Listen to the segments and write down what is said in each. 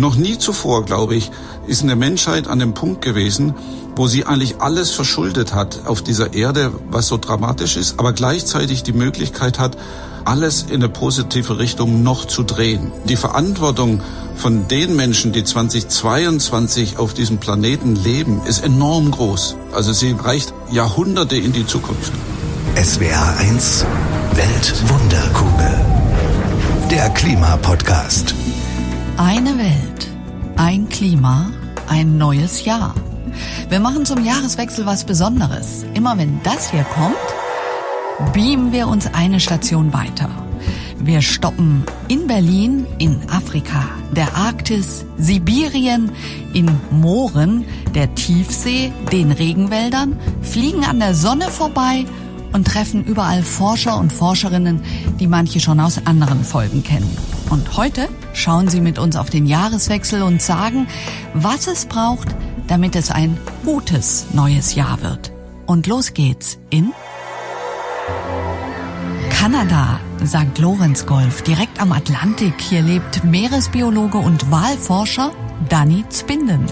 Noch nie zuvor, glaube ich, ist eine Menschheit an dem Punkt gewesen, wo sie eigentlich alles verschuldet hat auf dieser Erde, was so dramatisch ist, aber gleichzeitig die Möglichkeit hat, alles in eine positive Richtung noch zu drehen. Die Verantwortung von den Menschen, die 2022 auf diesem Planeten leben, ist enorm groß. Also sie reicht Jahrhunderte in die Zukunft. SWR 1 Weltwunderkugel. Der Klimapodcast. Eine Welt, ein Klima, ein neues Jahr. Wir machen zum Jahreswechsel was Besonderes. Immer wenn das hier kommt, beamen wir uns eine Station weiter. Wir stoppen in Berlin, in Afrika, der Arktis, Sibirien, in Mooren, der Tiefsee, den Regenwäldern, fliegen an der Sonne vorbei und treffen überall Forscher und Forscherinnen, die manche schon aus anderen Folgen kennen. Und heute schauen sie mit uns auf den Jahreswechsel und sagen, was es braucht, damit es ein gutes neues Jahr wird. Und los geht's in Kanada, St. Lorenz Golf, direkt am Atlantik. Hier lebt Meeresbiologe und Walforscher Danny Zbinden.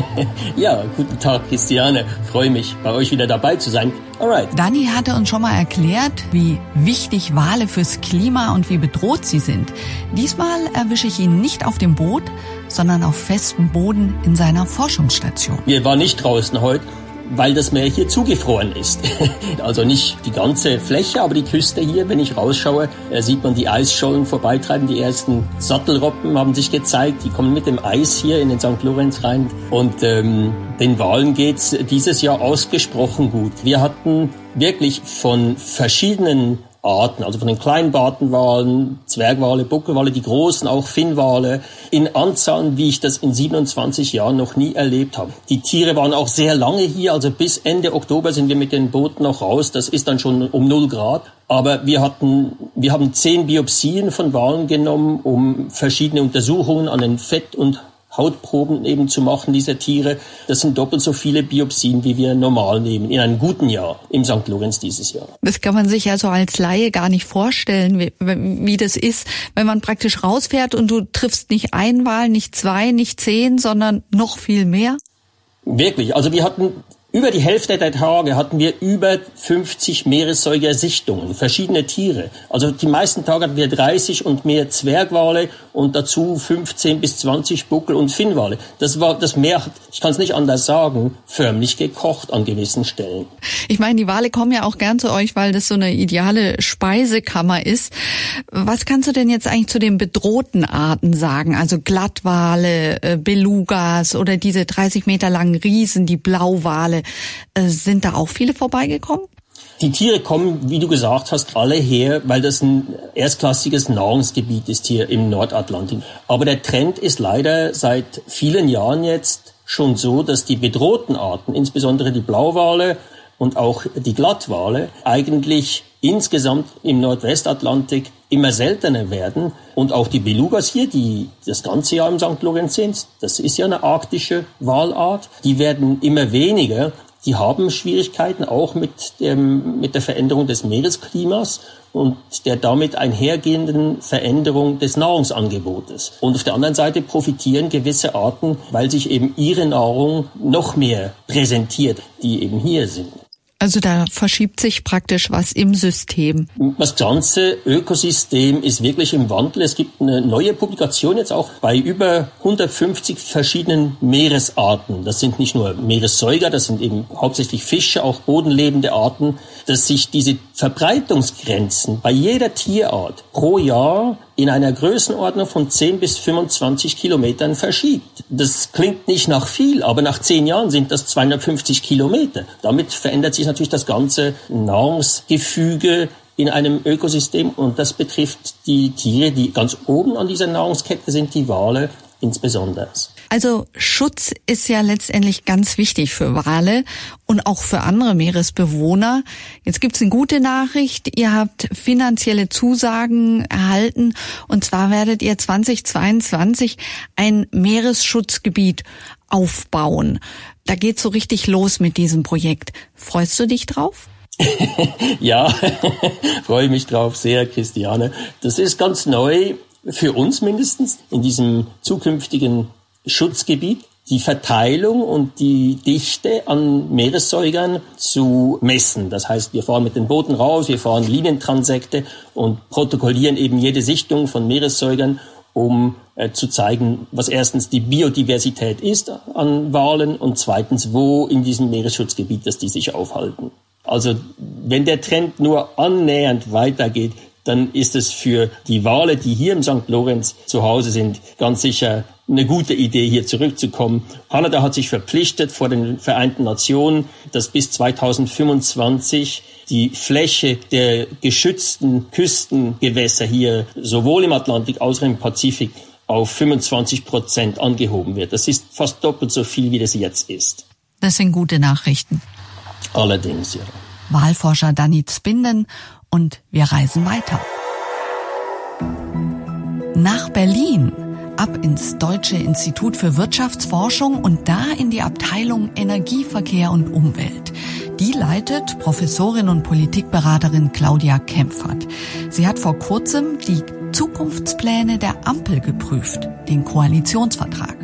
ja, guten Tag, Christiane. Freue mich, bei euch wieder dabei zu sein. Alright. Danny hatte uns schon mal erklärt, wie wichtig Wale fürs Klima und wie bedroht sie sind. Diesmal erwische ich ihn nicht auf dem Boot, sondern auf festem Boden in seiner Forschungsstation. Wir waren nicht draußen heute weil das Meer hier zugefroren ist. also nicht die ganze Fläche, aber die Küste hier, wenn ich rausschaue, äh, sieht man die Eisschollen vorbeitreiben. Die ersten Sattelroppen haben sich gezeigt, die kommen mit dem Eis hier in den St. Lorenz rein. Und ähm, den Wahlen geht's dieses Jahr ausgesprochen gut. Wir hatten wirklich von verschiedenen Arten, also von den kleinen Bartenwalen, Zwergwale, Buckelwale, die großen, auch Finnwale, in Anzahlen, wie ich das in 27 Jahren noch nie erlebt habe. Die Tiere waren auch sehr lange hier, also bis Ende Oktober sind wir mit den Booten noch raus, das ist dann schon um 0 Grad. Aber wir hatten, wir haben zehn Biopsien von Walen genommen, um verschiedene Untersuchungen an den Fett- und Hautproben eben zu machen dieser Tiere. Das sind doppelt so viele Biopsien, wie wir normal nehmen in einem guten Jahr im St. Lorenz dieses Jahr. Das kann man sich ja so als Laie gar nicht vorstellen, wie, wie das ist, wenn man praktisch rausfährt und du triffst nicht ein Wahl, nicht zwei, nicht zehn, sondern noch viel mehr. Wirklich. Also wir hatten über die Hälfte der Tage hatten wir über 50 Meeressäuger-Sichtungen, verschiedene Tiere. Also die meisten Tage hatten wir 30 und mehr Zwergwale und dazu 15 bis 20 Buckel- und Finnwale. Das war das Meer, ich kann es nicht anders sagen, förmlich gekocht an gewissen Stellen. Ich meine, die Wale kommen ja auch gern zu euch, weil das so eine ideale Speisekammer ist. Was kannst du denn jetzt eigentlich zu den bedrohten Arten sagen? Also Glattwale, äh, Belugas oder diese 30 Meter langen Riesen, die Blauwale. Äh, sind da auch viele vorbeigekommen? Die Tiere kommen, wie du gesagt hast, alle her, weil das ein erstklassiges Nahrungsgebiet ist hier im Nordatlantik. Aber der Trend ist leider seit vielen Jahren jetzt schon so, dass die bedrohten Arten, insbesondere die Blauwale und auch die Glattwale, eigentlich insgesamt im Nordwestatlantik immer seltener werden. Und auch die Belugas hier, die das ganze Jahr im St. Lorenz sind, das ist ja eine arktische Walart, die werden immer weniger. Die haben Schwierigkeiten auch mit, dem, mit der Veränderung des Meeresklimas und der damit einhergehenden Veränderung des Nahrungsangebotes. Und auf der anderen Seite profitieren gewisse Arten, weil sich eben ihre Nahrung noch mehr präsentiert, die eben hier sind. Also da verschiebt sich praktisch was im System. Das ganze Ökosystem ist wirklich im Wandel. Es gibt eine neue Publikation jetzt auch bei über 150 verschiedenen Meeresarten. Das sind nicht nur Meeressäuger, das sind eben hauptsächlich Fische, auch bodenlebende Arten, dass sich diese Verbreitungsgrenzen bei jeder Tierart pro Jahr in einer Größenordnung von 10 bis 25 Kilometern verschiebt. Das klingt nicht nach viel, aber nach zehn Jahren sind das 250 Kilometer. Damit verändert sich natürlich das ganze Nahrungsgefüge in einem Ökosystem und das betrifft die Tiere, die ganz oben an dieser Nahrungskette sind, die Wale insbesondere. Also Schutz ist ja letztendlich ganz wichtig für Wale und auch für andere Meeresbewohner. Jetzt gibt's eine gute Nachricht. Ihr habt finanzielle Zusagen erhalten und zwar werdet ihr 2022 ein Meeresschutzgebiet aufbauen. Da geht's so richtig los mit diesem Projekt. Freust du dich drauf? ja, freue mich drauf sehr, Christiane. Das ist ganz neu für uns mindestens in diesem zukünftigen Schutzgebiet die Verteilung und die Dichte an Meeressäugern zu messen. Das heißt, wir fahren mit den Booten raus, wir fahren Linientransekte und protokollieren eben jede Sichtung von Meeressäugern, um äh, zu zeigen, was erstens die Biodiversität ist an Walen und zweitens, wo in diesem Meeresschutzgebiet, dass die sich aufhalten. Also wenn der Trend nur annähernd weitergeht, dann ist es für die Wale, die hier im St. Lorenz zu Hause sind, ganz sicher eine gute Idee, hier zurückzukommen. Kanada hat sich verpflichtet vor den Vereinten Nationen, dass bis 2025 die Fläche der geschützten Küstengewässer hier sowohl im Atlantik als auch im Pazifik auf 25 Prozent angehoben wird. Das ist fast doppelt so viel, wie das jetzt ist. Das sind gute Nachrichten. Allerdings, ja. Wahlforscher Danny Zbinden und wir reisen weiter. Nach Berlin, ab ins Deutsche Institut für Wirtschaftsforschung und da in die Abteilung Energieverkehr und Umwelt. Die leitet Professorin und Politikberaterin Claudia Kempfert. Sie hat vor kurzem die Zukunftspläne der Ampel geprüft, den Koalitionsvertrag.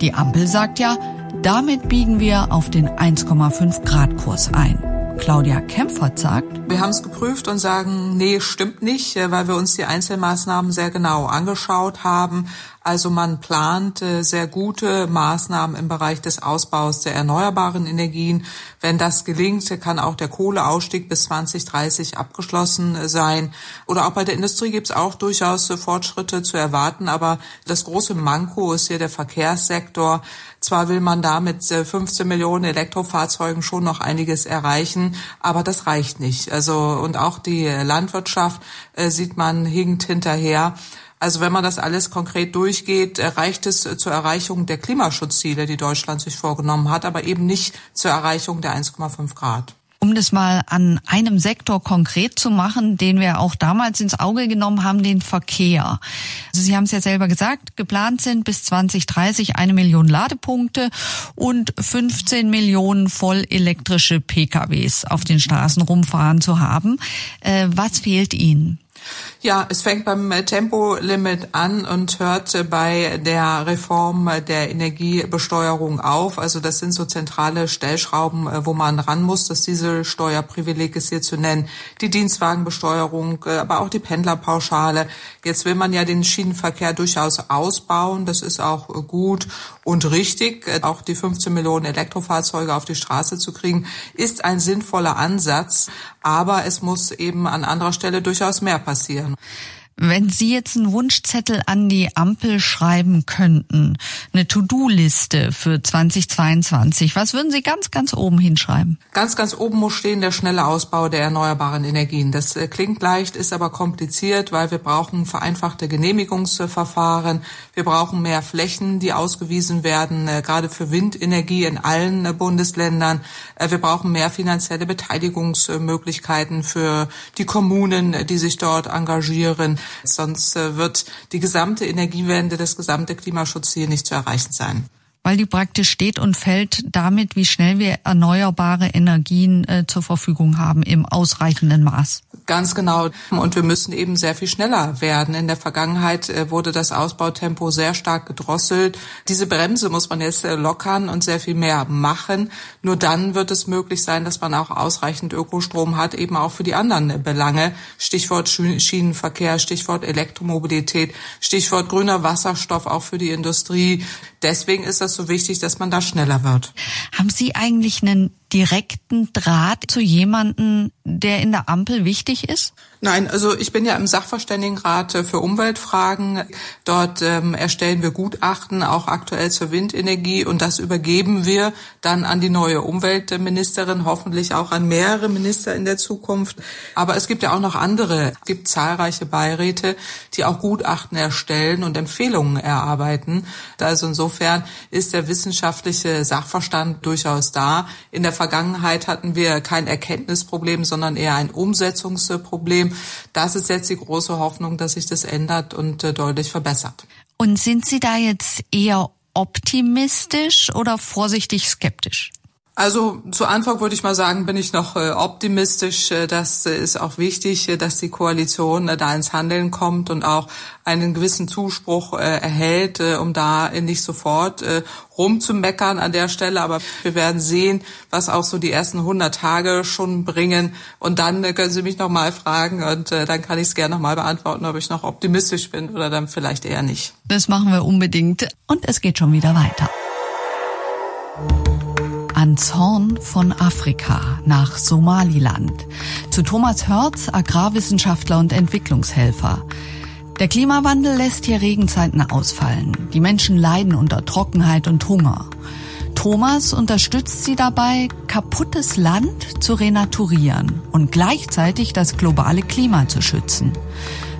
Die Ampel sagt ja, damit biegen wir auf den 1,5 Grad Kurs ein. Claudia Kempfert sagt, wir haben es geprüft und sagen, nee, stimmt nicht, äh, weil wir uns die Einzelmaßnahmen sehr genau angeschaut haben. Also man plant äh, sehr gute Maßnahmen im Bereich des Ausbaus der erneuerbaren Energien. Wenn das gelingt, kann auch der Kohleausstieg bis 2030 abgeschlossen äh, sein. Oder auch bei der Industrie gibt es auch durchaus äh, Fortschritte zu erwarten. Aber das große Manko ist hier der Verkehrssektor. Zwar will man da mit 15 Millionen Elektrofahrzeugen schon noch einiges erreichen, aber das reicht nicht. Also und auch die Landwirtschaft sieht man hinkt hinterher. Also wenn man das alles konkret durchgeht, reicht es zur Erreichung der Klimaschutzziele, die Deutschland sich vorgenommen hat, aber eben nicht zur Erreichung der 1,5 Grad. Um das mal an einem Sektor konkret zu machen, den wir auch damals ins Auge genommen haben, den Verkehr. Also Sie haben es ja selber gesagt, geplant sind bis 2030 eine Million Ladepunkte und 15 Millionen voll elektrische PKWs auf den Straßen rumfahren zu haben. Äh, was fehlt Ihnen? Ja, es fängt beim Tempolimit an und hört bei der Reform der Energiebesteuerung auf. Also das sind so zentrale Stellschrauben, wo man ran muss. Das Dieselsteuerprivileg ist hier zu nennen, die Dienstwagenbesteuerung, aber auch die Pendlerpauschale. Jetzt will man ja den Schienenverkehr durchaus ausbauen. Das ist auch gut und richtig. Auch die 15 Millionen Elektrofahrzeuge auf die Straße zu kriegen, ist ein sinnvoller Ansatz. Aber es muss eben an anderer Stelle durchaus mehr passeando. Wenn Sie jetzt einen Wunschzettel an die Ampel schreiben könnten, eine To-Do-Liste für 2022, was würden Sie ganz, ganz oben hinschreiben? Ganz, ganz oben muss stehen der schnelle Ausbau der erneuerbaren Energien. Das äh, klingt leicht, ist aber kompliziert, weil wir brauchen vereinfachte Genehmigungsverfahren. Wir brauchen mehr Flächen, die ausgewiesen werden, äh, gerade für Windenergie in allen äh, Bundesländern. Wir brauchen mehr finanzielle Beteiligungsmöglichkeiten für die Kommunen, die sich dort engagieren. Sonst äh, wird die gesamte Energiewende, das gesamte Klimaschutzziel nicht zu erreichen sein weil die praktisch steht und fällt damit, wie schnell wir erneuerbare Energien äh, zur Verfügung haben im ausreichenden Maß. Ganz genau. Und wir müssen eben sehr viel schneller werden. In der Vergangenheit äh, wurde das Ausbautempo sehr stark gedrosselt. Diese Bremse muss man jetzt äh, lockern und sehr viel mehr machen. Nur dann wird es möglich sein, dass man auch ausreichend Ökostrom hat, eben auch für die anderen Belange. Stichwort Schienenverkehr, Stichwort Elektromobilität, Stichwort grüner Wasserstoff auch für die Industrie. Deswegen ist das so wichtig, dass man da schneller wird. Haben Sie eigentlich einen direkten Draht zu jemanden, der in der Ampel wichtig ist? Nein, also ich bin ja im Sachverständigenrat für Umweltfragen. Dort ähm, erstellen wir Gutachten, auch aktuell zur Windenergie, und das übergeben wir dann an die neue Umweltministerin, hoffentlich auch an mehrere Minister in der Zukunft. Aber es gibt ja auch noch andere. Es gibt zahlreiche Beiräte, die auch Gutachten erstellen und Empfehlungen erarbeiten. Also insofern ist der wissenschaftliche Sachverstand durchaus da. In der Vergangenheit hatten wir kein Erkenntnisproblem, sondern eher ein Umsetzungsproblem. Das ist jetzt die große Hoffnung, dass sich das ändert und äh, deutlich verbessert. Und sind Sie da jetzt eher optimistisch oder vorsichtig skeptisch? Also zu Anfang würde ich mal sagen, bin ich noch äh, optimistisch. Äh, das ist auch wichtig, äh, dass die Koalition da ins Handeln kommt und auch einen gewissen Zuspruch erhält, um da nicht sofort rumzumeckern an der Stelle. Aber wir werden sehen, was auch so die ersten 100 Tage schon bringen. Und dann können Sie mich noch mal fragen und dann kann ich es gerne noch mal beantworten, ob ich noch optimistisch bin oder dann vielleicht eher nicht. Das machen wir unbedingt. Und es geht schon wieder weiter ans Horn von Afrika nach Somaliland. Zu Thomas Hörz, Agrarwissenschaftler und Entwicklungshelfer. Der Klimawandel lässt hier Regenzeiten ausfallen. Die Menschen leiden unter Trockenheit und Hunger. Thomas unterstützt sie dabei, kaputtes Land zu renaturieren und gleichzeitig das globale Klima zu schützen.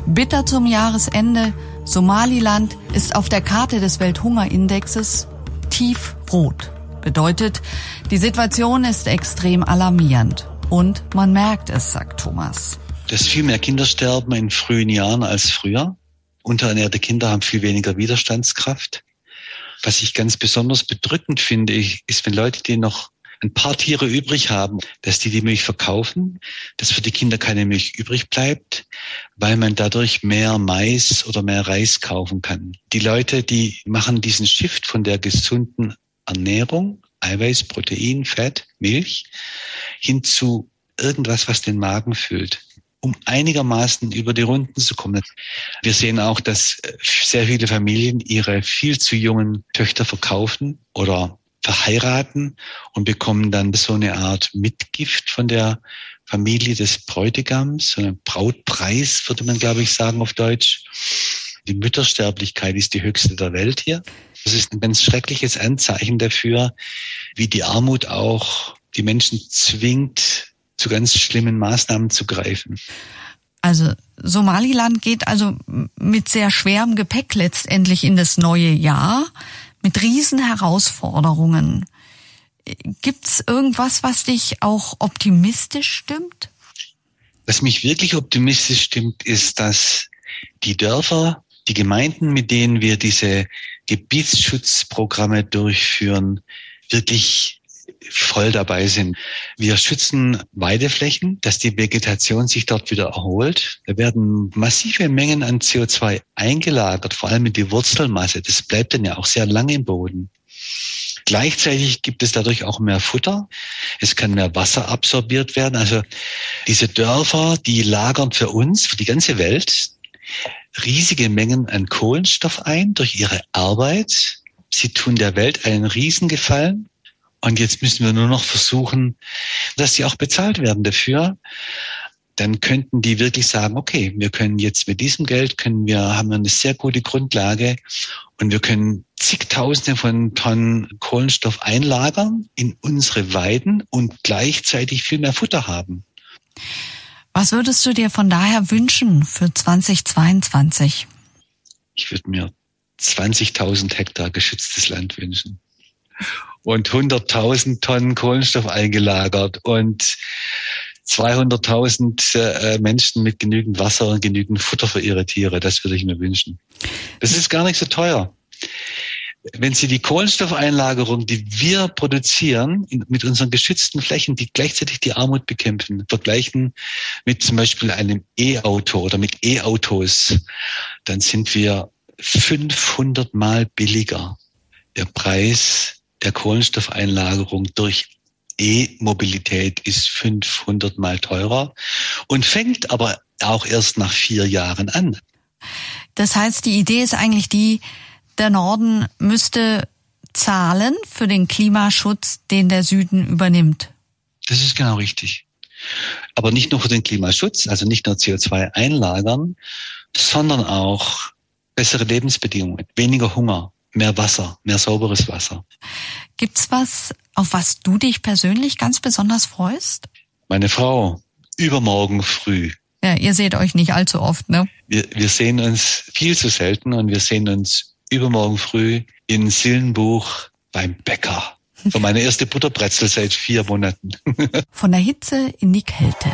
Bitter zum Jahresende, Somaliland ist auf der Karte des Welthungerindexes tiefrot. Bedeutet, die Situation ist extrem alarmierend. Und man merkt es, sagt Thomas. Dass viel mehr Kinder sterben in frühen Jahren als früher. Unterernährte Kinder haben viel weniger Widerstandskraft. Was ich ganz besonders bedrückend finde, ist, wenn Leute, die noch ein paar Tiere übrig haben, dass die die Milch verkaufen, dass für die Kinder keine Milch übrig bleibt, weil man dadurch mehr Mais oder mehr Reis kaufen kann. Die Leute, die machen diesen Shift von der gesunden Ernährung, Eiweiß, Protein, Fett, Milch, hin zu irgendwas, was den Magen füllt um einigermaßen über die Runden zu kommen. Wir sehen auch, dass sehr viele Familien ihre viel zu jungen Töchter verkaufen oder verheiraten und bekommen dann so eine Art Mitgift von der Familie des Bräutigams, so ein Brautpreis, würde man, glaube ich, sagen auf Deutsch. Die Müttersterblichkeit ist die höchste der Welt hier. Das ist ein ganz schreckliches Anzeichen dafür, wie die Armut auch die Menschen zwingt, zu ganz schlimmen Maßnahmen zu greifen. Also Somaliland geht also mit sehr schwerem Gepäck letztendlich in das neue Jahr, mit riesen Herausforderungen. Gibt's irgendwas, was dich auch optimistisch stimmt? Was mich wirklich optimistisch stimmt, ist, dass die Dörfer, die Gemeinden, mit denen wir diese Gebietsschutzprogramme durchführen, wirklich voll dabei sind. Wir schützen Weideflächen, dass die Vegetation sich dort wieder erholt. Da werden massive Mengen an CO2 eingelagert, vor allem in die Wurzelmasse. Das bleibt dann ja auch sehr lange im Boden. Gleichzeitig gibt es dadurch auch mehr Futter. Es kann mehr Wasser absorbiert werden. Also diese Dörfer, die lagern für uns, für die ganze Welt, riesige Mengen an Kohlenstoff ein durch ihre Arbeit. Sie tun der Welt einen Riesengefallen. Und jetzt müssen wir nur noch versuchen, dass sie auch bezahlt werden dafür. Dann könnten die wirklich sagen, okay, wir können jetzt mit diesem Geld können wir, haben wir eine sehr gute Grundlage und wir können zigtausende von Tonnen Kohlenstoff einlagern in unsere Weiden und gleichzeitig viel mehr Futter haben. Was würdest du dir von daher wünschen für 2022? Ich würde mir 20.000 Hektar geschütztes Land wünschen und 100.000 Tonnen Kohlenstoff eingelagert und 200.000 äh, Menschen mit genügend Wasser und genügend Futter für ihre Tiere. Das würde ich mir wünschen. Das ist gar nicht so teuer wenn Sie die Kohlenstoffeinlagerung, die wir produzieren in, mit unseren geschützten Flächen, die gleichzeitig die Armut bekämpfen, vergleichen mit zum Beispiel einem E-Auto oder mit E-Autos, dann sind wir 500 Mal billiger. Der Preis der Kohlenstoffeinlagerung durch E-Mobilität ist 500 Mal teurer und fängt aber auch erst nach vier Jahren an. Das heißt, die Idee ist eigentlich die, der Norden müsste zahlen für den Klimaschutz, den der Süden übernimmt. Das ist genau richtig. Aber nicht nur für den Klimaschutz, also nicht nur CO2 einlagern, sondern auch bessere Lebensbedingungen, weniger Hunger, mehr Wasser, mehr sauberes Wasser. Gibt's was, auf was du dich persönlich ganz besonders freust? Meine Frau, übermorgen früh. Ja, ihr seht euch nicht allzu oft, ne? Wir, wir sehen uns viel zu selten und wir sehen uns übermorgen früh in Sillenbuch beim Bäcker. Für meine erste Butterbrezel seit vier Monaten. Von der Hitze in die Kälte.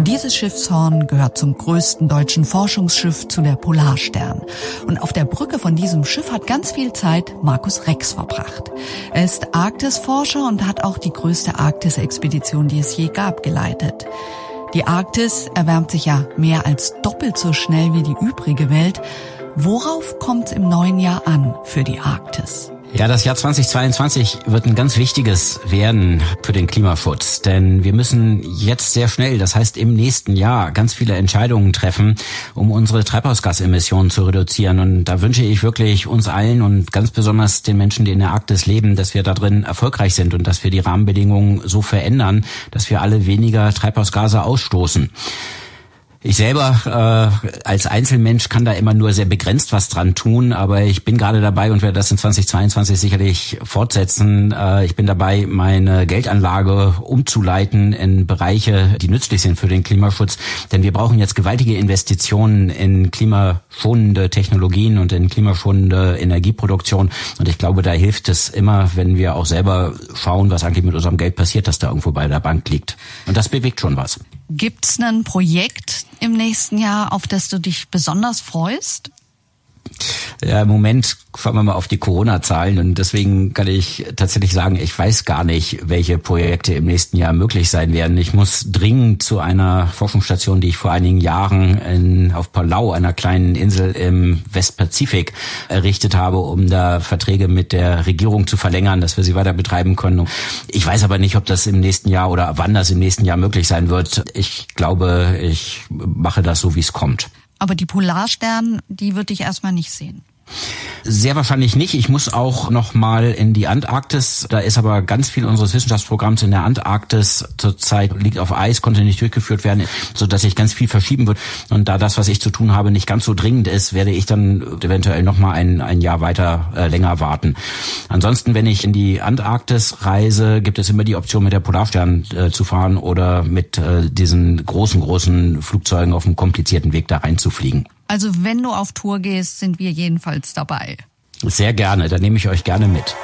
Dieses Schiffshorn gehört zum größten deutschen Forschungsschiff zu der Polarstern. Und auf der Brücke von diesem Schiff hat ganz viel Zeit Markus Rex verbracht. Er ist Arktisforscher und hat auch die größte Arktis-Expedition, die es je gab, geleitet. Die Arktis erwärmt sich ja mehr als doppelt so schnell wie die übrige Welt. Worauf kommt es im neuen Jahr an für die Arktis? Ja, das Jahr 2022 wird ein ganz wichtiges werden für den Klimaschutz, denn wir müssen jetzt sehr schnell, das heißt im nächsten Jahr, ganz viele Entscheidungen treffen, um unsere Treibhausgasemissionen zu reduzieren. Und da wünsche ich wirklich uns allen und ganz besonders den Menschen, die in der Arktis leben, dass wir da drin erfolgreich sind und dass wir die Rahmenbedingungen so verändern, dass wir alle weniger Treibhausgase ausstoßen. Ich selber äh, als Einzelmensch kann da immer nur sehr begrenzt was dran tun, aber ich bin gerade dabei und werde das in 2022 sicherlich fortsetzen. Äh, ich bin dabei, meine Geldanlage umzuleiten in Bereiche, die nützlich sind für den Klimaschutz, denn wir brauchen jetzt gewaltige Investitionen in klimaschonende Technologien und in klimaschonende Energieproduktion und ich glaube, da hilft es immer, wenn wir auch selber schauen, was eigentlich mit unserem Geld passiert, das da irgendwo bei der Bank liegt. Und das bewegt schon was. Gibt's ein Projekt im nächsten Jahr, auf das du dich besonders freust? Ja, im Moment schauen wir mal auf die Corona-Zahlen und deswegen kann ich tatsächlich sagen, ich weiß gar nicht, welche Projekte im nächsten Jahr möglich sein werden. Ich muss dringend zu einer Forschungsstation, die ich vor einigen Jahren in, auf Palau, einer kleinen Insel im Westpazifik, errichtet habe, um da Verträge mit der Regierung zu verlängern, dass wir sie weiter betreiben können. Ich weiß aber nicht, ob das im nächsten Jahr oder wann das im nächsten Jahr möglich sein wird. Ich glaube, ich mache das so, wie es kommt. Aber die Polarstern, die würde ich erstmal nicht sehen. Sehr wahrscheinlich nicht. Ich muss auch noch mal in die Antarktis. Da ist aber ganz viel unseres Wissenschaftsprogramms in der Antarktis zurzeit liegt auf Eis, konnte nicht durchgeführt werden, so dass sich ganz viel verschieben wird. Und da das, was ich zu tun habe, nicht ganz so dringend ist, werde ich dann eventuell noch mal ein, ein Jahr weiter äh, länger warten. Ansonsten, wenn ich in die Antarktis reise, gibt es immer die Option, mit der Polarstern äh, zu fahren oder mit äh, diesen großen, großen Flugzeugen auf einem komplizierten Weg da reinzufliegen. Also wenn du auf Tour gehst, sind wir jedenfalls dabei. Sehr gerne, da nehme ich euch gerne mit.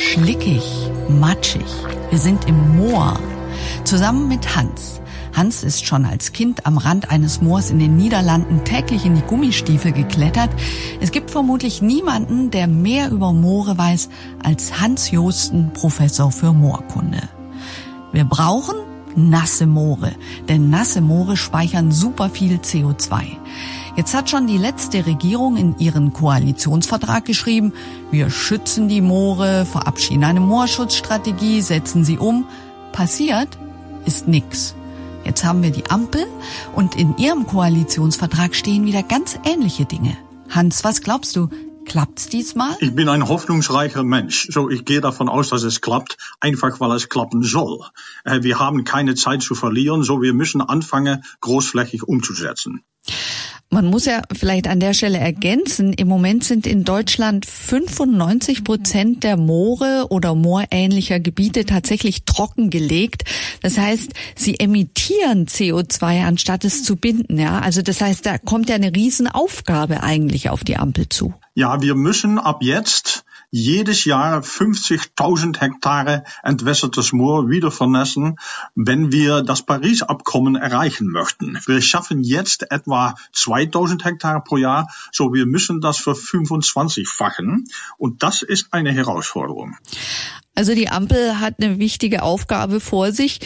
Schlickig, matschig. Wir sind im Moor. Zusammen mit Hans. Hans ist schon als Kind am Rand eines Moors in den Niederlanden täglich in die Gummistiefel geklettert. Es gibt vermutlich niemanden, der mehr über Moore weiß als Hans Josten, Professor für Moorkunde. Wir brauchen nasse Moore, denn nasse Moore speichern super viel CO2. Jetzt hat schon die letzte Regierung in ihren Koalitionsvertrag geschrieben, wir schützen die Moore, verabschieden eine Moorschutzstrategie, setzen sie um. Passiert ist nix. Jetzt haben wir die Ampel und in ihrem Koalitionsvertrag stehen wieder ganz ähnliche Dinge. Hans, was glaubst du, Klappt's diesmal? Ich bin ein hoffnungsreicher Mensch. So, ich gehe davon aus, dass es klappt, einfach weil es klappen soll. Äh, wir haben keine Zeit zu verlieren, so wir müssen anfangen, großflächig umzusetzen. Man muss ja vielleicht an der Stelle ergänzen, im Moment sind in Deutschland 95 Prozent der Moore oder moorähnlicher Gebiete tatsächlich trockengelegt. Das heißt, sie emittieren CO2, anstatt es zu binden. Ja, also das heißt, da kommt ja eine Riesenaufgabe eigentlich auf die Ampel zu. Ja, wir müssen ab jetzt jedes Jahr 50.000 Hektare entwässertes Moor wieder vernässen, wenn wir das Paris-Abkommen erreichen möchten. Wir schaffen jetzt etwa 2000 Hektare pro Jahr, so wir müssen das für 25-fachen. Und das ist eine Herausforderung. Also die Ampel hat eine wichtige Aufgabe vor sich.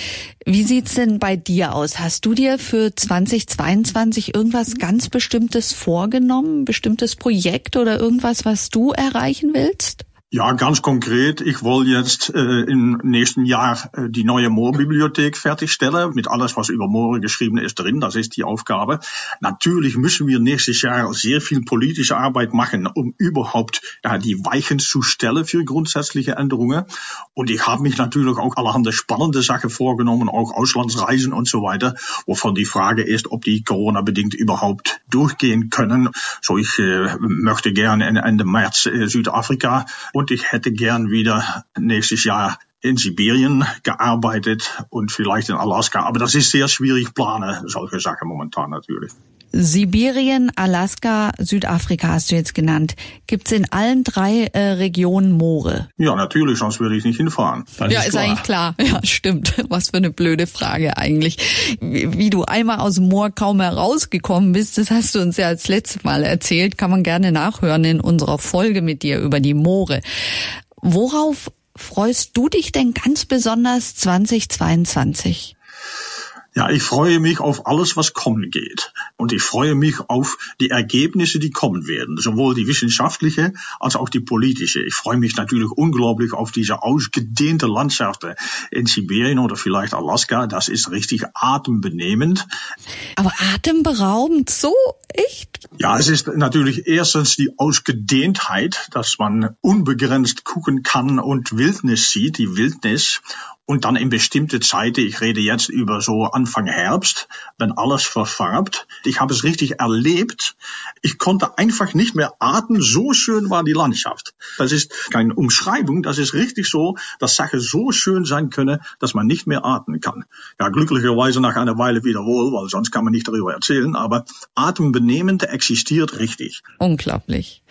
Wie sieht's denn bei dir aus? Hast du dir für 2022 irgendwas ganz Bestimmtes vorgenommen, bestimmtes Projekt oder irgendwas, was du erreichen willst? Ja, ganz konkret. Ich will jetzt äh, im nächsten Jahr äh, die neue Moorbibliothek fertigstellen, mit alles, was über Moore geschrieben ist, drin. Das ist die Aufgabe. Natürlich müssen wir nächstes Jahr sehr viel politische Arbeit machen, um überhaupt ja, die Weichen zu stellen für grundsätzliche Änderungen. Und ich habe mich natürlich auch allerhand spannende Sachen vorgenommen, auch Auslandsreisen und so weiter, wovon die Frage ist, ob die Corona-bedingt überhaupt durchgehen können. So, ich äh, möchte gerne Ende März äh, Südafrika und und ich hätte gern wieder nächstes Jahr in Sibirien gearbeitet und vielleicht in Alaska. Aber das ist sehr schwierig planen, solche Sachen momentan natürlich. Sibirien, Alaska, Südafrika hast du jetzt genannt. Gibt es in allen drei äh, Regionen Moore? Ja, natürlich, sonst würde ich nicht hinfahren. Das ja, ist, ist eigentlich klar. Ja, stimmt. Was für eine blöde Frage eigentlich. Wie, wie du einmal aus dem Moor kaum herausgekommen bist, das hast du uns ja als letztes Mal erzählt, kann man gerne nachhören in unserer Folge mit dir über die Moore. Worauf freust du dich denn ganz besonders 2022? Ja, ich freue mich auf alles, was kommen geht. Und ich freue mich auf die Ergebnisse, die kommen werden. Sowohl die wissenschaftliche als auch die politische. Ich freue mich natürlich unglaublich auf diese ausgedehnte Landschaften in Sibirien oder vielleicht Alaska. Das ist richtig atembenehmend. Aber atemberaubend so? Echt? Ja, es ist natürlich erstens die Ausgedehntheit, dass man unbegrenzt gucken kann und Wildnis sieht, die Wildnis. Und dann in bestimmte Zeiten, ich rede jetzt über so Anfang Herbst, wenn alles verfarbt. Ich habe es richtig erlebt. Ich konnte einfach nicht mehr atmen. So schön war die Landschaft. Das ist keine Umschreibung. Das ist richtig so, dass Sachen so schön sein können, dass man nicht mehr atmen kann. Ja, glücklicherweise nach einer Weile wieder wohl, weil sonst kann man nicht darüber erzählen. Aber atembenehmend existiert richtig. Unglaublich.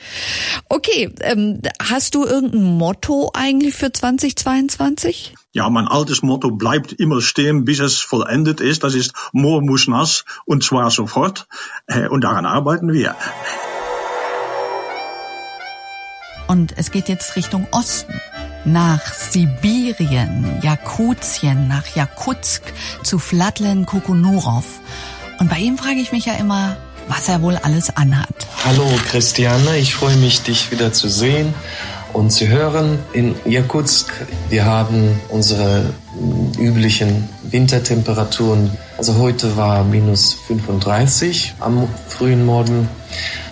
Okay, ähm, hast du irgendein Motto eigentlich für 2022? Ja, mein altes Motto bleibt immer stehen, bis es vollendet ist. Das ist Moor muss nass und zwar sofort. Und daran arbeiten wir. Und es geht jetzt Richtung Osten. Nach Sibirien, Jakutien, nach Jakutsk zu Vladlen Kukunurov. Und bei ihm frage ich mich ja immer, was er wohl alles anhat. Hallo Christiane, ich freue mich, dich wieder zu sehen. Und Sie hören in Jakutsk, wir haben unsere üblichen Wintertemperaturen. Also heute war minus 35 am frühen Morgen.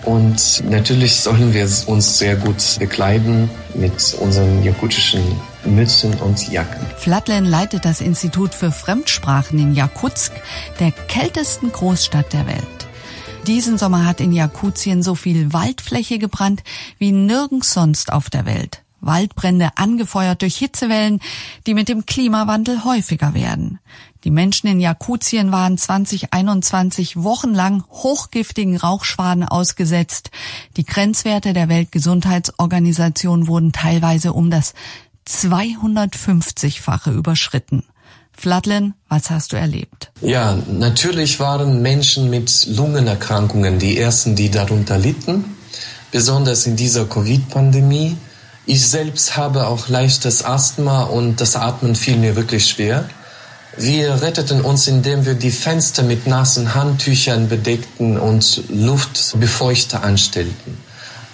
Und natürlich sollen wir uns sehr gut bekleiden mit unseren jakutischen Mützen und Jacken. Flatlen leitet das Institut für Fremdsprachen in Jakutsk, der kältesten Großstadt der Welt. Diesen Sommer hat in Jakutien so viel Waldfläche gebrannt wie nirgends sonst auf der Welt. Waldbrände angefeuert durch Hitzewellen, die mit dem Klimawandel häufiger werden. Die Menschen in Jakutien waren 2021 wochenlang hochgiftigen Rauchschwaden ausgesetzt. Die Grenzwerte der Weltgesundheitsorganisation wurden teilweise um das 250-fache überschritten. Fladlen, was hast du erlebt? Ja, natürlich waren Menschen mit Lungenerkrankungen die ersten, die darunter litten, besonders in dieser Covid-Pandemie. Ich selbst habe auch leichtes Asthma und das Atmen fiel mir wirklich schwer. Wir retteten uns, indem wir die Fenster mit nassen Handtüchern bedeckten und Luftbefeuchter anstellten.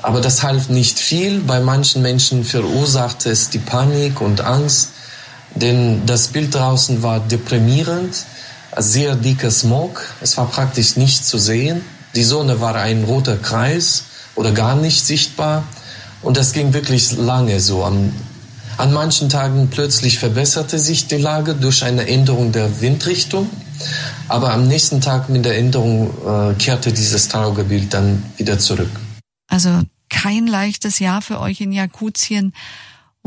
Aber das half nicht viel. Bei manchen Menschen verursachte es die Panik und Angst denn das Bild draußen war deprimierend, sehr dicker Smog, es war praktisch nicht zu sehen. Die Sonne war ein roter Kreis oder gar nicht sichtbar und das ging wirklich lange so. An, an manchen Tagen plötzlich verbesserte sich die Lage durch eine Änderung der Windrichtung, aber am nächsten Tag mit der Änderung äh, kehrte dieses traurige Bild dann wieder zurück. Also kein leichtes Jahr für euch in Jakutien.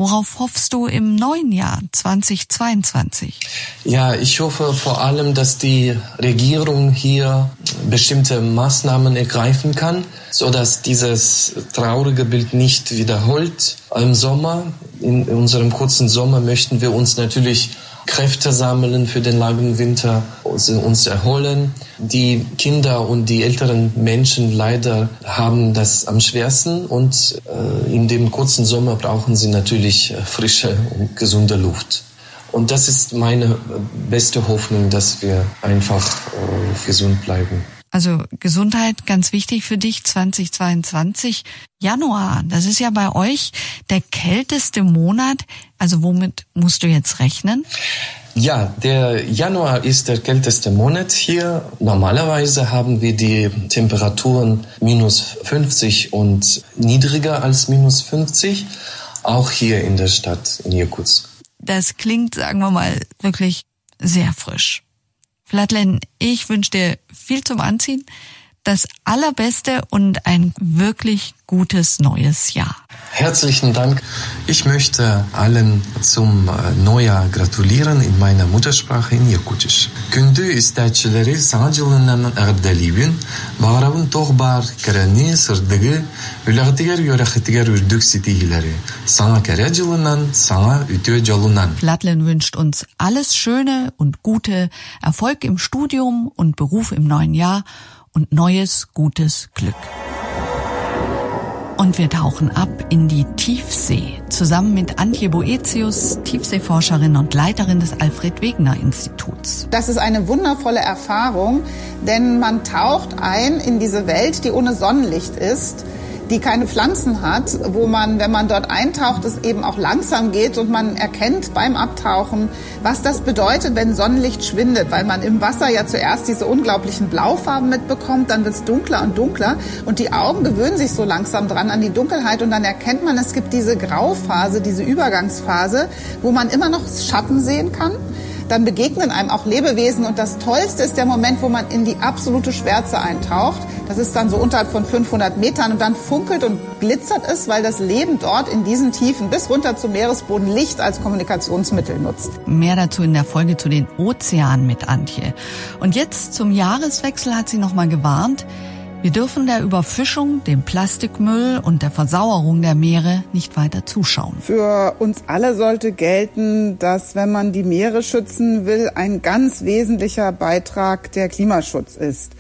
Worauf hoffst du im neuen Jahr 2022? Ja, ich hoffe vor allem, dass die Regierung hier bestimmte Maßnahmen ergreifen kann, so dass dieses traurige Bild nicht wiederholt. Im Sommer, in unserem kurzen Sommer möchten wir uns natürlich Kräfte sammeln für den langen Winter, uns erholen. Die Kinder und die älteren Menschen leider haben das am schwersten und äh, in dem kurzen Sommer brauchen sie natürlich äh, frische und gesunde Luft. Und das ist meine beste Hoffnung, dass wir einfach äh, gesund bleiben. Also Gesundheit ganz wichtig für dich 2022. Januar, das ist ja bei euch der kälteste Monat. Also womit musst du jetzt rechnen? Ja, der Januar ist der kälteste Monat hier. Normalerweise haben wir die Temperaturen minus 50 und niedriger als minus 50, auch hier in der Stadt in Jakutsk. Das klingt, sagen wir mal, wirklich sehr frisch. Vladlen, ich wünsche dir viel zum Anziehen, das Allerbeste und ein wirklich gutes neues Jahr. Herzlichen Dank. Ich möchte allen zum äh, Neujahr gratulieren in meiner Muttersprache in Yakutisch. Gündü isteçileri sanat yılından erdeliyim. Mağrabın tohbar kereni sırdıgı ülağıtıgar yörağıtıgar ürdük sitihileri. Sana kere yılından, sana ütü yılından. Vladlen wünscht uns alles Schöne und Gute, Erfolg im Studium und Beruf im neuen Jahr und neues, gutes Glück. Und wir tauchen ab in die Tiefsee zusammen mit Antje Boetius, Tiefseeforscherin und Leiterin des Alfred Wegener Instituts. Das ist eine wundervolle Erfahrung, denn man taucht ein in diese Welt, die ohne Sonnenlicht ist die keine Pflanzen hat, wo man, wenn man dort eintaucht, es eben auch langsam geht und man erkennt beim Abtauchen, was das bedeutet, wenn Sonnenlicht schwindet, weil man im Wasser ja zuerst diese unglaublichen Blaufarben mitbekommt, dann wird es dunkler und dunkler und die Augen gewöhnen sich so langsam dran an die Dunkelheit und dann erkennt man, es gibt diese Grauphase, diese Übergangsphase, wo man immer noch Schatten sehen kann dann begegnen einem auch Lebewesen und das Tollste ist der Moment, wo man in die absolute Schwärze eintaucht. Das ist dann so unterhalb von 500 Metern und dann funkelt und glitzert es, weil das Leben dort in diesen Tiefen bis runter zum Meeresboden Licht als Kommunikationsmittel nutzt. Mehr dazu in der Folge zu den Ozeanen mit Antje. Und jetzt zum Jahreswechsel hat sie noch mal gewarnt, wir dürfen der Überfischung, dem Plastikmüll und der Versauerung der Meere nicht weiter zuschauen. Für uns alle sollte gelten, dass wenn man die Meere schützen will, ein ganz wesentlicher Beitrag der Klimaschutz ist.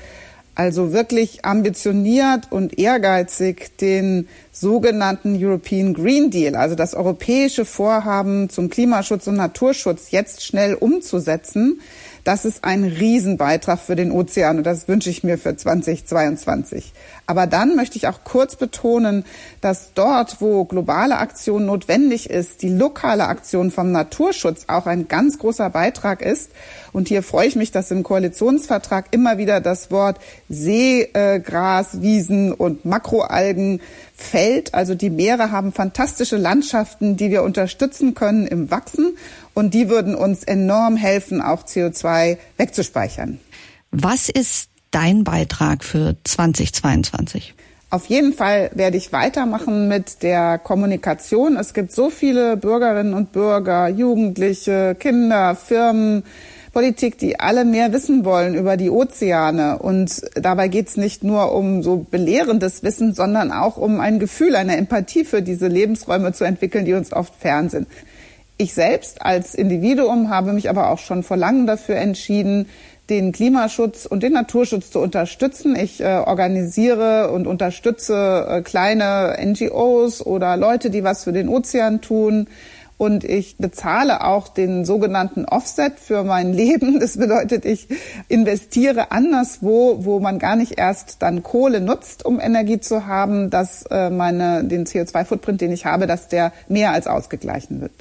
Also wirklich ambitioniert und ehrgeizig den sogenannten European Green Deal, also das europäische Vorhaben zum Klimaschutz und Naturschutz jetzt schnell umzusetzen. Das ist ein Riesenbeitrag für den Ozean und das wünsche ich mir für 2022. Aber dann möchte ich auch kurz betonen, dass dort, wo globale Aktion notwendig ist, die lokale Aktion vom Naturschutz auch ein ganz großer Beitrag ist. Und hier freue ich mich, dass im Koalitionsvertrag immer wieder das Wort Seegras, Wiesen und Makroalgen fällt. Also die Meere haben fantastische Landschaften, die wir unterstützen können im Wachsen. Und die würden uns enorm helfen, auch CO2 wegzuspeichern. Was ist dein Beitrag für 2022? Auf jeden Fall werde ich weitermachen mit der Kommunikation. Es gibt so viele Bürgerinnen und Bürger, Jugendliche, Kinder, Firmen, Politik, die alle mehr wissen wollen über die Ozeane. Und dabei geht es nicht nur um so belehrendes Wissen, sondern auch um ein Gefühl, eine Empathie für diese Lebensräume zu entwickeln, die uns oft fern sind. Ich selbst als Individuum habe mich aber auch schon vor langem dafür entschieden, den Klimaschutz und den Naturschutz zu unterstützen. Ich äh, organisiere und unterstütze äh, kleine NGOs oder Leute, die was für den Ozean tun. Und ich bezahle auch den sogenannten Offset für mein Leben. Das bedeutet, ich investiere anderswo, wo man gar nicht erst dann Kohle nutzt, um Energie zu haben, dass äh, meine, den CO2-Footprint, den ich habe, dass der mehr als ausgeglichen wird.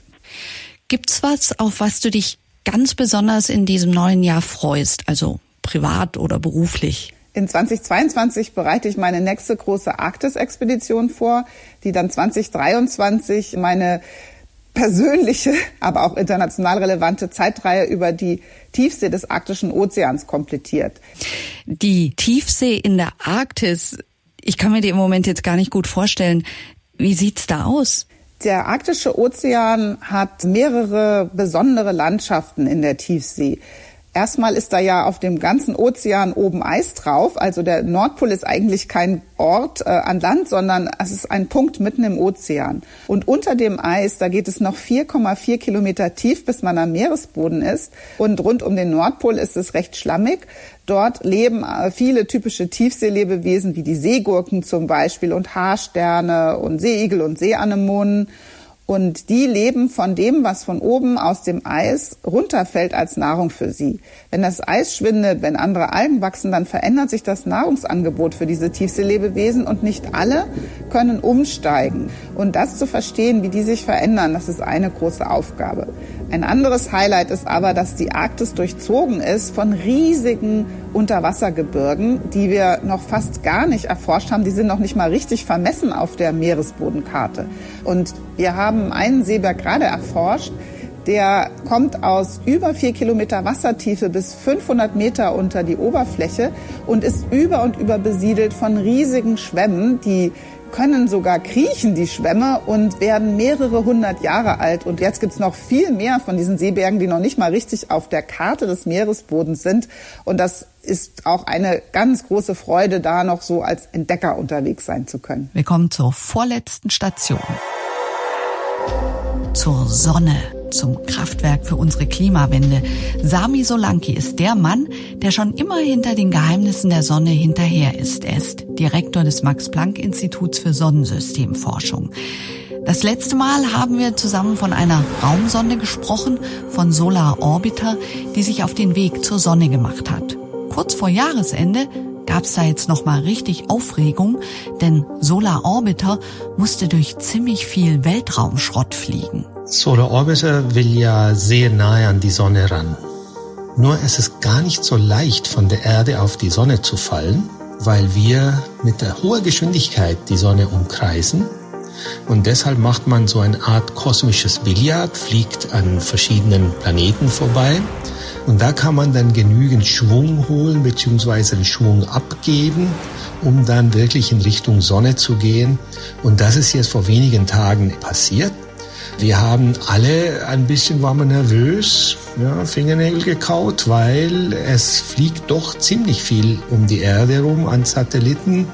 Gibt's was, auf was du dich ganz besonders in diesem neuen Jahr freust, also privat oder beruflich? In 2022 bereite ich meine nächste große Arktis-Expedition vor, die dann 2023 meine persönliche, aber auch international relevante Zeitreihe über die Tiefsee des arktischen Ozeans komplettiert. Die Tiefsee in der Arktis, ich kann mir die im Moment jetzt gar nicht gut vorstellen. Wie sieht's da aus? Der arktische Ozean hat mehrere besondere Landschaften in der Tiefsee. Erstmal ist da ja auf dem ganzen Ozean oben Eis drauf. Also der Nordpol ist eigentlich kein Ort äh, an Land, sondern es ist ein Punkt mitten im Ozean. Und unter dem Eis, da geht es noch 4,4 Kilometer tief, bis man am Meeresboden ist. Und rund um den Nordpol ist es recht schlammig. Dort leben äh, viele typische Tiefseelebewesen wie die Seegurken zum Beispiel und Haarsterne und Seeigel und Seeanemonen. Und die leben von dem, was von oben aus dem Eis runterfällt als Nahrung für sie. Wenn das Eis schwindet, wenn andere Algen wachsen, dann verändert sich das Nahrungsangebot für diese Tiefseelebewesen und nicht alle können umsteigen. Und das zu verstehen, wie die sich verändern, das ist eine große Aufgabe. Ein anderes Highlight ist aber, dass die Arktis durchzogen ist von riesigen Unterwassergebirgen, die wir noch fast gar nicht erforscht haben. Die sind noch nicht mal richtig vermessen auf der Meeresbodenkarte. Und wir haben einen Seeberg gerade erforscht, Der kommt aus über vier Kilometer Wassertiefe bis 500 Meter unter die Oberfläche und ist über und über besiedelt von riesigen Schwämmen, die können sogar kriechen, die Schwämme, und werden mehrere hundert Jahre alt. Und jetzt gibt's noch viel mehr von diesen Seebergen, die noch nicht mal richtig auf der Karte des Meeresbodens sind. Und das ist auch eine ganz große Freude, da noch so als Entdecker unterwegs sein zu können. Wir kommen zur vorletzten Station. Zur Sonne zum Kraftwerk für unsere Klimawende. Sami Solanki ist der Mann, der schon immer hinter den Geheimnissen der Sonne hinterher ist. Er ist Direktor des Max-Planck-Instituts für Sonnensystemforschung. Das letzte Mal haben wir zusammen von einer Raumsonde gesprochen, von Solar Orbiter, die sich auf den Weg zur Sonne gemacht hat. Kurz vor Jahresende gab es da jetzt noch mal richtig Aufregung, denn Solar Orbiter musste durch ziemlich viel Weltraumschrott fliegen. Solar Orbiter will ja sehr nahe an die Sonne ran. Nur es ist gar nicht so leicht, von der Erde auf die Sonne zu fallen, weil wir mit der hohen Geschwindigkeit die Sonne umkreisen. Und deshalb macht man so eine Art kosmisches Billard, fliegt an verschiedenen Planeten vorbei. Und da kann man dann genügend Schwung holen bzw. den Schwung abgeben, um dann wirklich in Richtung Sonne zu gehen. Und das ist jetzt vor wenigen Tagen passiert. Wir haben alle ein bisschen waren wir nervös, ja, Fingernägel gekaut, weil es fliegt doch ziemlich viel um die Erde rum an Satelliten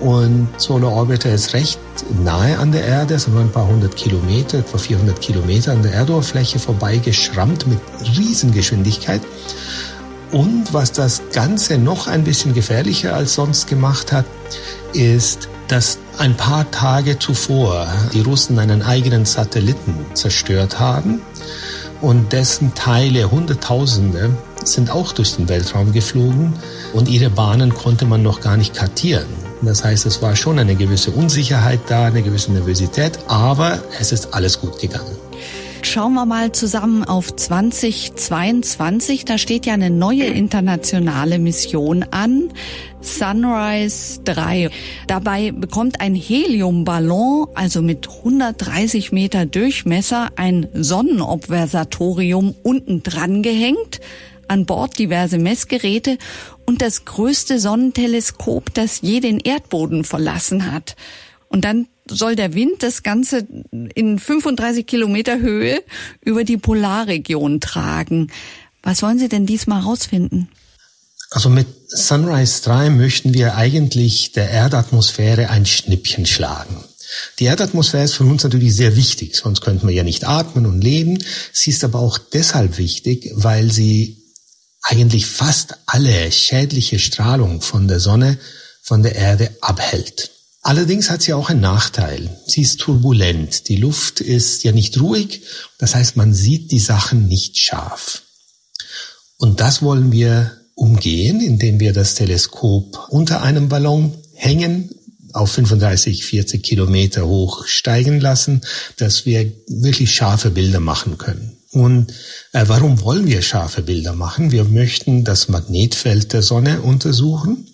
und Solar Orbiter ist recht nahe an der Erde, sind nur ein paar hundert Kilometer, etwa 400 Kilometer an der Erdoberfläche vorbeigeschrammt mit Riesengeschwindigkeit. Und was das Ganze noch ein bisschen gefährlicher als sonst gemacht hat, ist, dass ein paar Tage zuvor die Russen einen eigenen Satelliten zerstört haben und dessen Teile, Hunderttausende, sind auch durch den Weltraum geflogen und ihre Bahnen konnte man noch gar nicht kartieren. Das heißt, es war schon eine gewisse Unsicherheit da, eine gewisse Nervosität, aber es ist alles gut gegangen. Schauen wir mal zusammen auf 2022. Da steht ja eine neue internationale Mission an. Sunrise 3. Dabei bekommt ein Heliumballon, also mit 130 Meter Durchmesser, ein Sonnenobservatorium unten dran gehängt an Bord diverse Messgeräte und das größte Sonnenteleskop, das je den Erdboden verlassen hat. Und dann soll der Wind das Ganze in 35 Kilometer Höhe über die Polarregion tragen. Was wollen Sie denn diesmal herausfinden? Also mit Sunrise 3 möchten wir eigentlich der Erdatmosphäre ein Schnippchen schlagen. Die Erdatmosphäre ist für uns natürlich sehr wichtig, sonst könnten wir ja nicht atmen und leben. Sie ist aber auch deshalb wichtig, weil sie eigentlich fast alle schädliche Strahlung von der Sonne von der Erde abhält. Allerdings hat sie auch einen Nachteil. Sie ist turbulent. Die Luft ist ja nicht ruhig. Das heißt, man sieht die Sachen nicht scharf. Und das wollen wir umgehen, indem wir das Teleskop unter einem Ballon hängen, auf 35, 40 Kilometer hoch steigen lassen, dass wir wirklich scharfe Bilder machen können. Und äh, warum wollen wir scharfe Bilder machen? Wir möchten das Magnetfeld der Sonne untersuchen,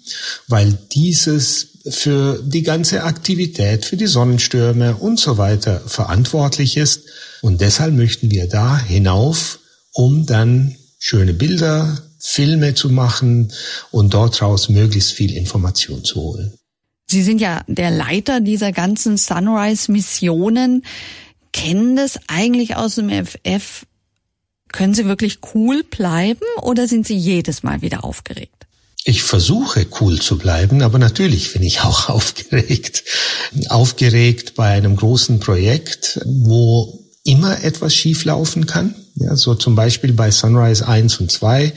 weil dieses für die ganze Aktivität, für die Sonnenstürme und so weiter verantwortlich ist. Und deshalb möchten wir da hinauf, um dann schöne Bilder, Filme zu machen und dort raus möglichst viel Information zu holen. Sie sind ja der Leiter dieser ganzen Sunrise-Missionen. Kennen das eigentlich aus dem FF? Können Sie wirklich cool bleiben oder sind Sie jedes Mal wieder aufgeregt? Ich versuche cool zu bleiben, aber natürlich bin ich auch aufgeregt. Aufgeregt bei einem großen Projekt, wo immer etwas schieflaufen kann. Ja, so zum Beispiel bei Sunrise 1 und 2,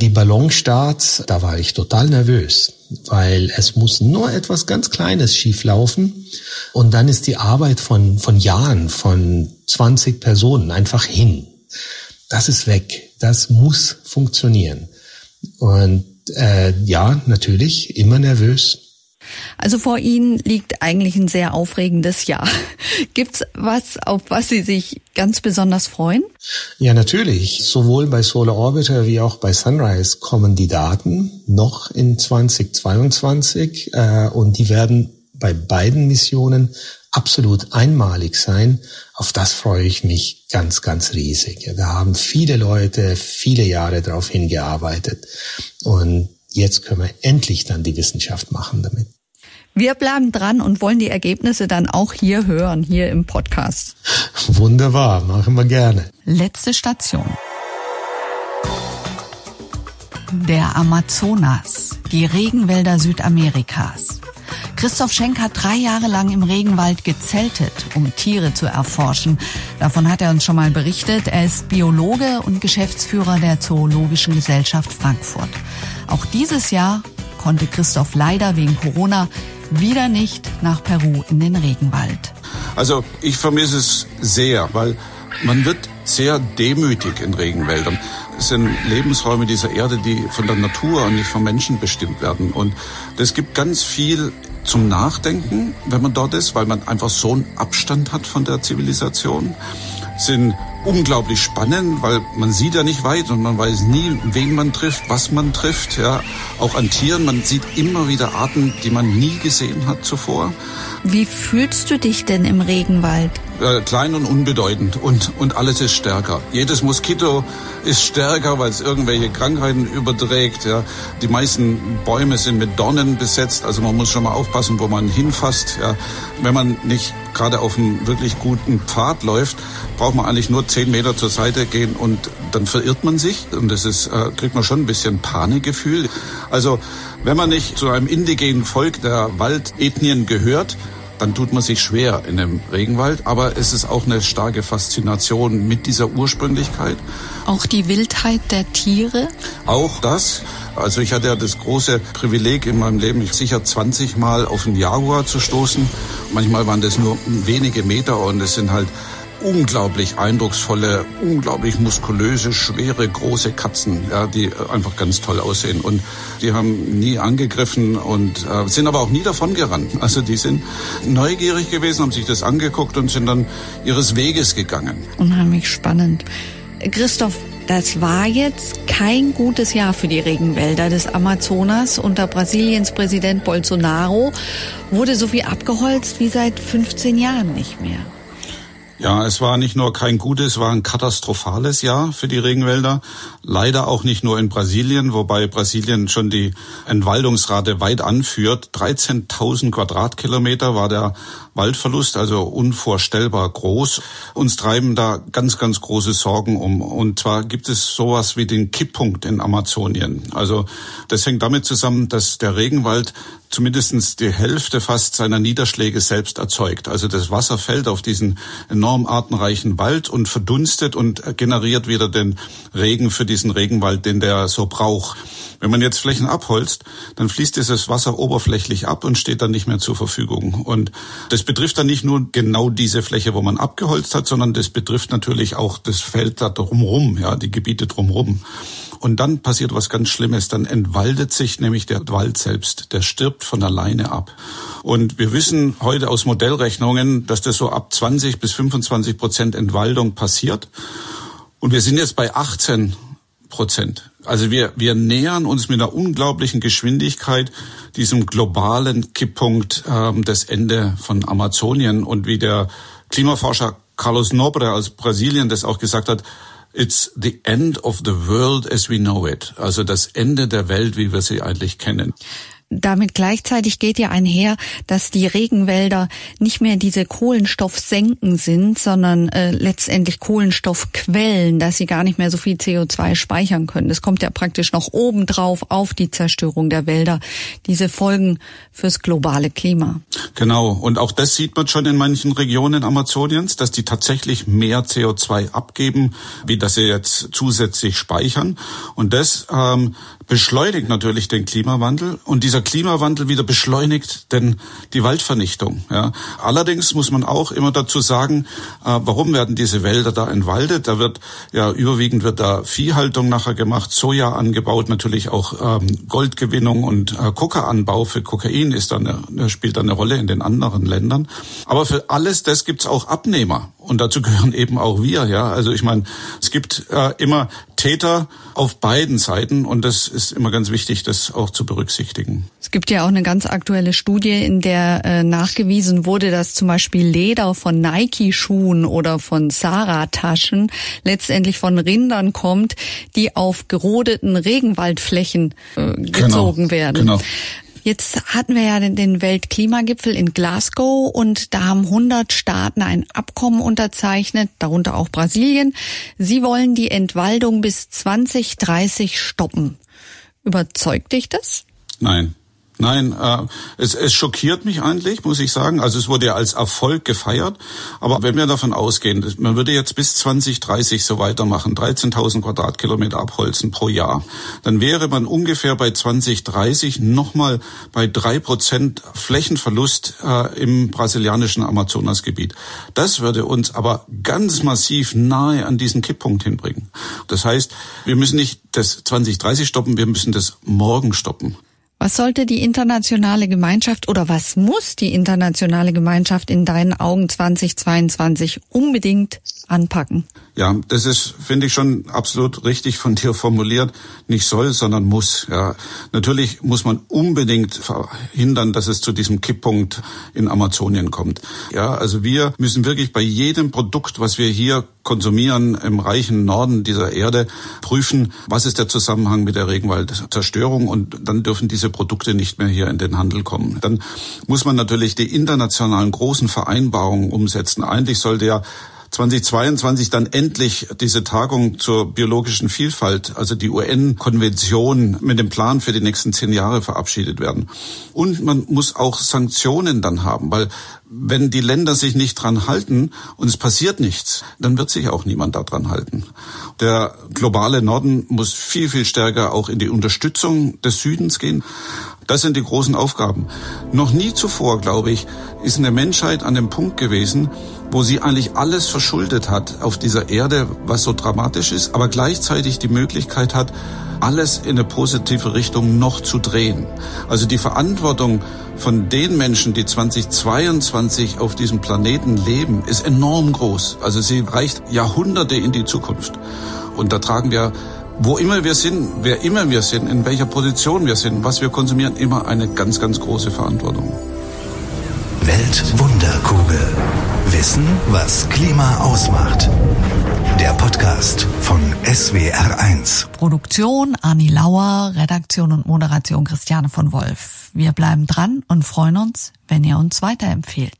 die Ballonstarts, da war ich total nervös, weil es muss nur etwas ganz Kleines schieflaufen und dann ist die Arbeit von, von Jahren, von 20 Personen einfach hin. Das ist weg. Das muss funktionieren. Und äh, ja, natürlich, immer nervös. Also vor Ihnen liegt eigentlich ein sehr aufregendes Jahr. Gibt's was, auf was Sie sich ganz besonders freuen? Ja, natürlich. Sowohl bei Solar Orbiter wie auch bei Sunrise kommen die Daten noch in 2022 äh, und die werden bei beiden Missionen absolut einmalig sein. Auf das freue ich mich ganz, ganz riesig. Da haben viele Leute viele Jahre darauf hingearbeitet. Und jetzt können wir endlich dann die Wissenschaft machen damit. Wir bleiben dran und wollen die Ergebnisse dann auch hier hören, hier im Podcast. Wunderbar, machen wir gerne. Letzte Station. Der Amazonas, die Regenwälder Südamerikas. Christoph Schenk hat drei Jahre lang im Regenwald gezeltet, um Tiere zu erforschen. Davon hat er uns schon mal berichtet. Er ist Biologe und Geschäftsführer der Zoologischen Gesellschaft Frankfurt. Auch dieses Jahr konnte Christoph leider wegen Corona wieder nicht nach Peru in den Regenwald. Also ich vermisse es sehr, weil man wird sehr demütig in Regenwäldern. Sind Lebensräume dieser Erde, die von der Natur und nicht vom Menschen bestimmt werden. Und es gibt ganz viel zum Nachdenken, wenn man dort ist, weil man einfach so einen Abstand hat von der Zivilisation. Sind unglaublich spannend, weil man sieht ja nicht weit und man weiß nie, wen man trifft, was man trifft. Ja, auch an Tieren. Man sieht immer wieder Arten, die man nie gesehen hat zuvor. Wie fühlst du dich denn im Regenwald? Äh, klein und unbedeutend und, und alles ist stärker. Jedes Moskito ist stärker, weil es irgendwelche Krankheiten überträgt. Ja. Die meisten Bäume sind mit Dornen besetzt, also man muss schon mal aufpassen, wo man hinfasst. Ja. Wenn man nicht gerade auf einem wirklich guten Pfad läuft, braucht man eigentlich nur zehn Meter zur Seite gehen und dann verirrt man sich und das ist, äh, kriegt man schon ein bisschen Panikgefühl. Also wenn man nicht zu einem indigenen Volk der Waldethnien gehört, dann tut man sich schwer in dem Regenwald. Aber es ist auch eine starke Faszination mit dieser Ursprünglichkeit. Auch die Wildheit der Tiere? Auch das. Also ich hatte ja das große Privileg in meinem Leben, sicher 20 Mal auf einen Jaguar zu stoßen. Manchmal waren das nur wenige Meter und es sind halt unglaublich eindrucksvolle, unglaublich muskulöse, schwere, große Katzen, ja, die einfach ganz toll aussehen. Und die haben nie angegriffen und äh, sind aber auch nie davon gerannt. Also die sind neugierig gewesen, haben sich das angeguckt und sind dann ihres Weges gegangen. Unheimlich spannend. Christoph, das war jetzt kein gutes Jahr für die Regenwälder des Amazonas. Unter Brasiliens Präsident Bolsonaro wurde so viel abgeholzt wie seit 15 Jahren nicht mehr. Ja, es war nicht nur kein gutes, war ein katastrophales Jahr für die Regenwälder. Leider auch nicht nur in Brasilien, wobei Brasilien schon die Entwaldungsrate weit anführt. 13.000 Quadratkilometer war der Waldverlust, also unvorstellbar groß. Uns treiben da ganz, ganz große Sorgen um. Und zwar gibt es sowas wie den Kipppunkt in Amazonien. Also das hängt damit zusammen, dass der Regenwald zumindestens die Hälfte fast seiner Niederschläge selbst erzeugt. Also das Wasser fällt auf diesen enorm artenreichen Wald und verdunstet und generiert wieder den Regen für diesen Regenwald, den der so braucht. Wenn man jetzt Flächen abholzt, dann fließt dieses Wasser oberflächlich ab und steht dann nicht mehr zur Verfügung. Und das betrifft dann nicht nur genau diese Fläche, wo man abgeholzt hat, sondern das betrifft natürlich auch das Feld da drumherum, ja, die Gebiete drumherum. Und dann passiert was ganz Schlimmes. Dann entwaldet sich nämlich der Wald selbst. Der stirbt von alleine ab. Und wir wissen heute aus Modellrechnungen, dass das so ab 20 bis 25 Prozent Entwaldung passiert. Und wir sind jetzt bei 18 Prozent. Also wir, wir nähern uns mit einer unglaublichen Geschwindigkeit diesem globalen Kipppunkt ähm, des Ende von Amazonien. Und wie der Klimaforscher Carlos Nobre aus Brasilien das auch gesagt hat, It's the end of the world as we know it. Also das Ende der Welt, wie wir sie eigentlich kennen. Damit gleichzeitig geht ja einher, dass die Regenwälder nicht mehr diese Kohlenstoffsenken sind, sondern äh, letztendlich Kohlenstoffquellen, dass sie gar nicht mehr so viel CO2 speichern können. Das kommt ja praktisch noch obendrauf auf die Zerstörung der Wälder. Diese Folgen fürs globale Klima. Genau. Und auch das sieht man schon in manchen Regionen Amazoniens, dass die tatsächlich mehr CO2 abgeben, wie dass sie jetzt zusätzlich speichern. Und das ähm, beschleunigt natürlich den Klimawandel und dieser Klimawandel wieder beschleunigt denn die Waldvernichtung. Ja. Allerdings muss man auch immer dazu sagen, äh, warum werden diese Wälder da entwaldet? Da wird ja überwiegend wird da Viehhaltung nachher gemacht, Soja angebaut, natürlich auch ähm, Goldgewinnung und äh, Kokaanbau für Kokain ist dann eine, spielt dann eine Rolle in den anderen Ländern. Aber für alles das gibt's auch Abnehmer Und dazu gehören eben auch wir, ja. Also ich meine, es gibt äh, immer Täter auf beiden Seiten und das ist immer ganz wichtig, das auch zu berücksichtigen. Es gibt ja auch eine ganz aktuelle Studie, in der äh, nachgewiesen wurde, dass zum Beispiel Leder von Nike-Schuhen oder von Zara-Taschen letztendlich von Rindern kommt, die auf gerodeten Regenwaldflächen äh, genau. gezogen genau, werden. Genau. Jetzt hatten wir ja den Weltklimagipfel in Glasgow und da haben 100 Staaten ein Abkommen unterzeichnet, darunter auch Brasilien. Sie wollen die Entwaldung bis 2030 stoppen. Überzeugt dich das? Nein. Nein, äh, es, es schockiert mich eigentlich, muss ich sagen. Also es wurde ja als Erfolg gefeiert. Aber wenn wir davon ausgehen, man würde jetzt bis 2030 so weitermachen, 13.000 Quadratkilometer abholzen pro Jahr, dann wäre man ungefähr bei 2030 nochmal bei drei Prozent Flächenverlust äh, im brasilianischen Amazonasgebiet. Das würde uns aber ganz massiv nahe an diesen Kipppunkt hinbringen. Das heißt, wir müssen nicht das 2030 stoppen, wir müssen das morgen stoppen. Was sollte die internationale Gemeinschaft oder was muss die internationale Gemeinschaft in deinen Augen 2022 unbedingt anpacken? Ja, das ist, finde ich, schon absolut richtig von dir formuliert. Nicht soll, sondern muss. Ja, natürlich muss man unbedingt verhindern, dass es zu diesem Kipppunkt in Amazonien kommt. Ja, also wir müssen wirklich bei jedem Produkt, was wir hier konsumieren im reichen Norden dieser Erde, prüfen, was ist der Zusammenhang mit der Regenwaldzerstörung und dann dürfen diese Produkte nicht mehr hier in den Handel kommen. Dann muss man natürlich die internationalen großen Vereinbarungen umsetzen. Eigentlich sollte ja 2022 dann endlich diese Tagung zur biologischen Vielfalt, also die UN-Konvention mit dem Plan für die nächsten zehn Jahre verabschiedet werden. Und man muss auch Sanktionen dann haben, weil wenn die Länder sich nicht dran halten und es passiert nichts, dann wird sich auch niemand daran halten. Der globale Norden muss viel, viel stärker auch in die Unterstützung des Südens gehen. Das sind die großen Aufgaben. Noch nie zuvor, glaube ich, ist eine Menschheit an dem Punkt gewesen, wo sie eigentlich alles verschuldet hat auf dieser Erde, was so dramatisch ist, aber gleichzeitig die Möglichkeit hat, alles in eine positive Richtung noch zu drehen. Also die Verantwortung von den Menschen, die 2022 auf diesem Planeten leben, ist enorm groß. Also sie reicht Jahrhunderte in die Zukunft. Und da tragen wir, wo immer wir sind, wer immer wir sind, in welcher Position wir sind, was wir konsumieren, immer eine ganz, ganz große Verantwortung. Weltwunderkugel. Wissen, was Klima ausmacht. Der Podcast von SWR1. Produktion Anni Lauer, Redaktion und Moderation Christiane von Wolf. Wir bleiben dran und freuen uns, wenn ihr uns weiterempfehlt.